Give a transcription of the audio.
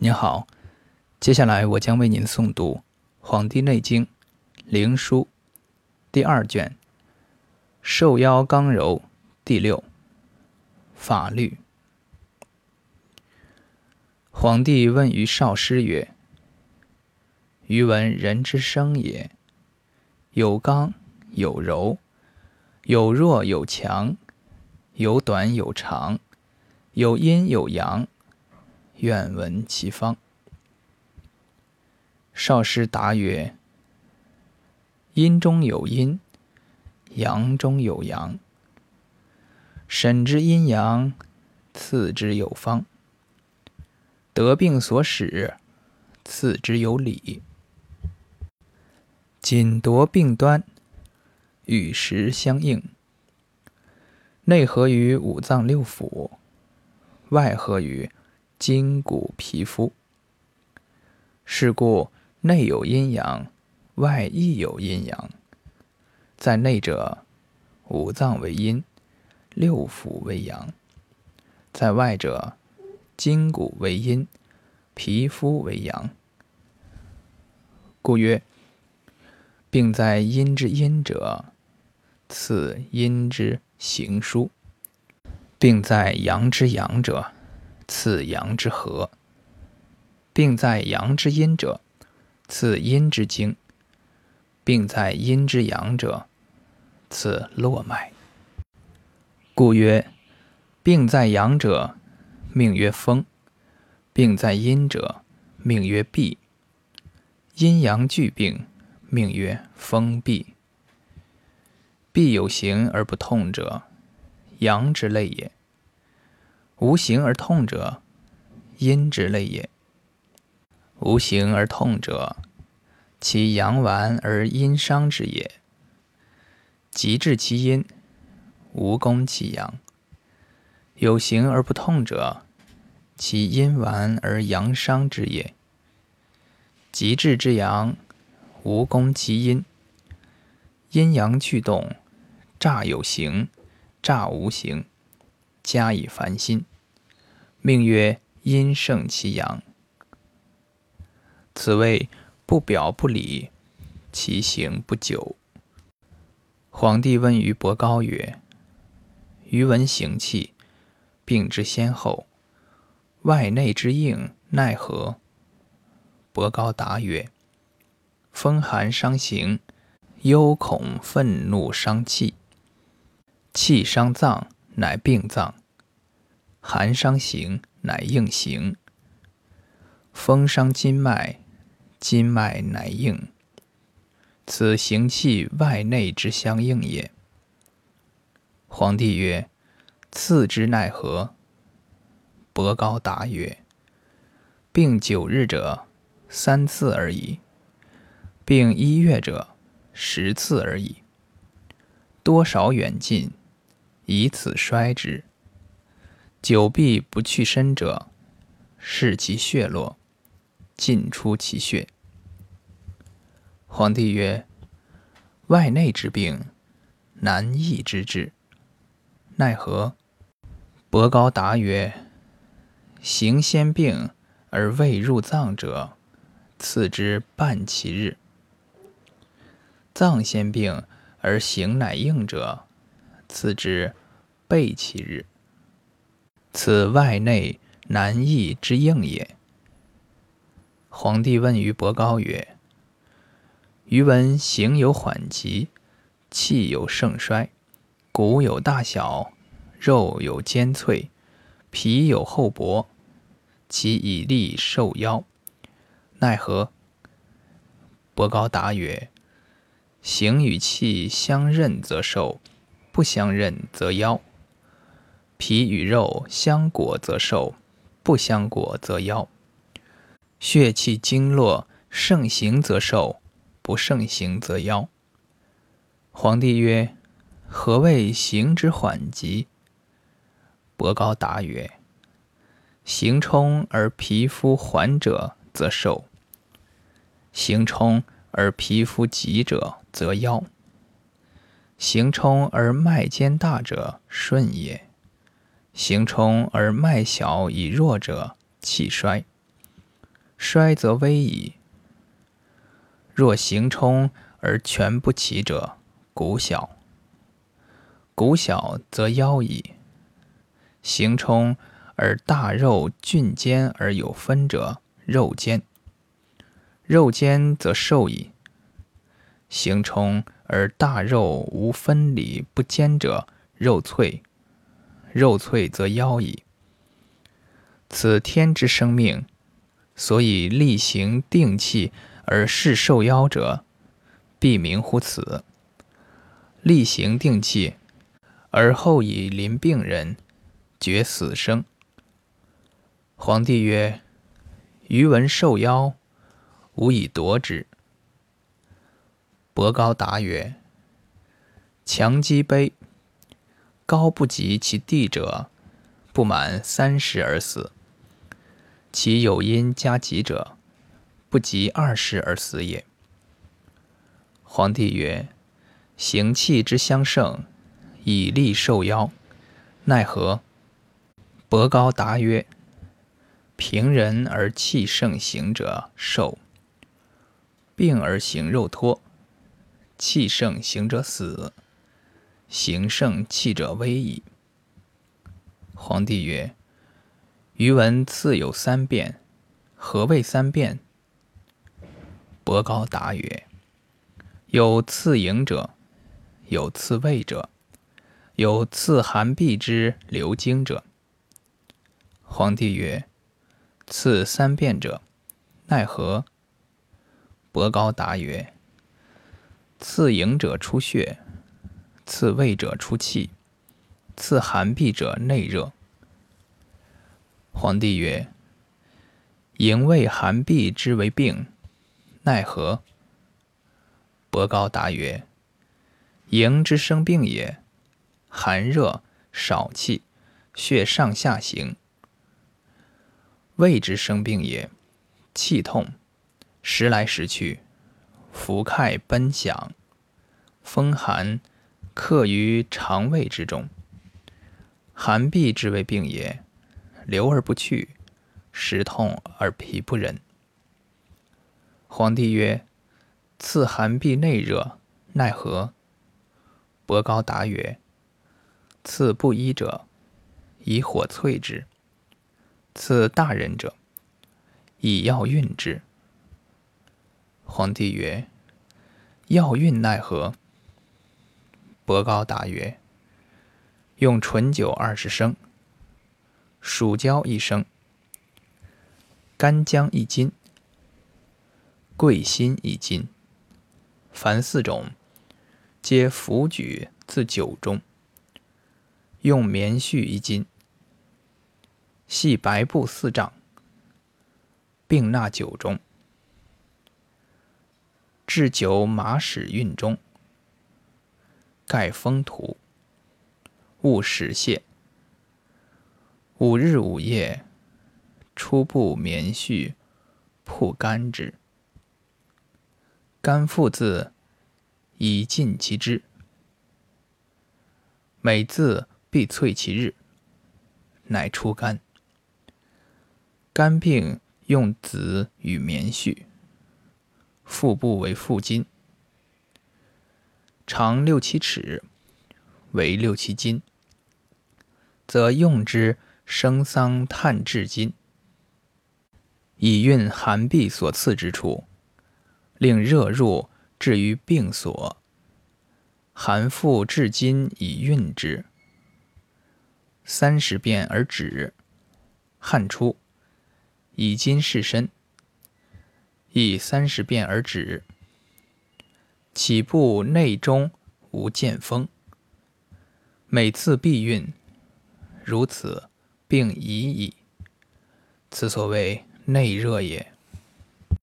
您好，接下来我将为您诵读《黄帝内经·灵枢》第二卷《受腰刚柔》第六法律。皇帝问于少师曰：“余闻人之生也，有刚有柔，有弱有强，有短有长，有阴有阳。”愿闻其方。少师答曰：“阴中有阴，阳中有阳。审之阴阳，次之有方。得病所使，次之有理。仅夺病端，与时相应。内合于五脏六腑，外合于。”筋骨皮肤，是故内有阴阳，外亦有阴阳。在内者，五脏为阴，六腑为阳；在外者，筋骨为阴，皮肤为阳。故曰：病在阴之阴者，次阴之行书；病在阳之阳者。次阳之和，病在阳之阴者，次阴之经；病在阴之阳者，次络脉。故曰：病在阳者，命曰风；病在阴者，命曰闭。阴阳俱病，命曰风闭。必有形而不痛者，阳之类也。无形而痛者，阴之类也。无形而痛者，其阳顽而阴伤之也。极治其阴，无攻其阳。有形而不痛者，其阴顽而阳伤之也。极治之阳，无攻其阴。阴阳俱动，诈有形，诈无形。加以烦心，命曰阴盛其阳。此谓不表不里，其行不久。皇帝问于伯高曰：“余闻行气，病之先后，外内之应奈何？”伯高答曰：“风寒伤行，忧恐愤怒伤气，气伤脏。”乃病脏，寒伤形，乃应形；风伤筋脉，筋脉乃应。此行气外内之相应也。皇帝曰：“次之奈何？”伯高答曰：“病九日者，三次而已；病一月者，十次而已。多少远近。”以此衰之。久闭不去身者，视其血络，尽出其血。皇帝曰：“外内之病，难易之治，奈何？”伯高答曰：“行先病而未入脏者，次之半其日；脏先病而行乃应者。”次之，背其日。此外内难易之应也。皇帝问于伯高曰：“余闻形有缓急，气有盛衰，骨有大小，肉有坚脆，皮有厚薄，其以利受腰，奈何？”伯高答曰：“形与气相任则受。”不相任则夭，皮与肉相裹则寿；不相裹则夭。血气经络盛行则寿，不盛行则夭。皇帝曰：“何谓行之缓急？”伯高答曰：“行冲而皮肤缓者则寿，行冲而皮肤急者则夭。”行冲而脉坚大者顺也，行冲而脉小以弱者气衰。衰则危矣。若行冲而全不起者，骨小；骨小则夭矣。行冲而大肉峻坚而有分者，肉坚；肉坚则寿矣。行冲而大肉无分理不坚者，肉脆；肉脆则夭矣。此天之生命，所以力行定气而事受妖者，必名乎此。力行定气，而后以临病人，决死生。皇帝曰：“余闻受妖，无以夺之。”伯高答曰：“强击卑，高不及其地者，不满三十而死。”其有因加急者，不及二十而死也。皇帝曰：“行气之相胜，以力受夭，奈何？”伯高答曰：“平人而气盛行者寿，病而行肉脱；气盛行者死，行盛气者危矣。”皇帝曰。余闻次有三变，何谓三变？伯高答曰：有次盈者，有次位者，有次寒闭之流经者。皇帝曰：次三变者，奈何？伯高答曰：次营者出血，次位者出气，次寒痹者内热。皇帝曰：“营卫寒痹之为病，奈何？”伯高答曰：“营之生病也，寒热少气，血上下行；胃之生病也，气痛，时来时去，浮开奔响，风寒克于肠胃之中。寒痹之为病也。”流而不去，时痛而脾不忍。皇帝曰：“次寒痹内热，奈何？”伯高答曰：“次不医者，以火淬之；次大人者，以药运之。”皇帝曰：“药运奈何？”伯高答曰：“用醇酒二十升。”蜀椒一升，干姜一斤，桂心一斤，凡四种，皆服举自酒中。用棉絮一斤，系白布四丈，并纳酒中。置酒马屎运中，盖封土，勿使泄。五日五夜，初布棉絮，铺干之。干复自以尽其汁。每自必淬其日，乃出干。肝病用子与棉絮，腹部为腹筋，长六七尺，为六七斤，则用之。生桑炭至金，以运寒闭所刺之处，令热入至于病所。寒复至今以运之，三十遍而止。汗出，以金试身，第三十遍而止。起步内中无见风，每次必运，如此。并已矣，此所谓内热也。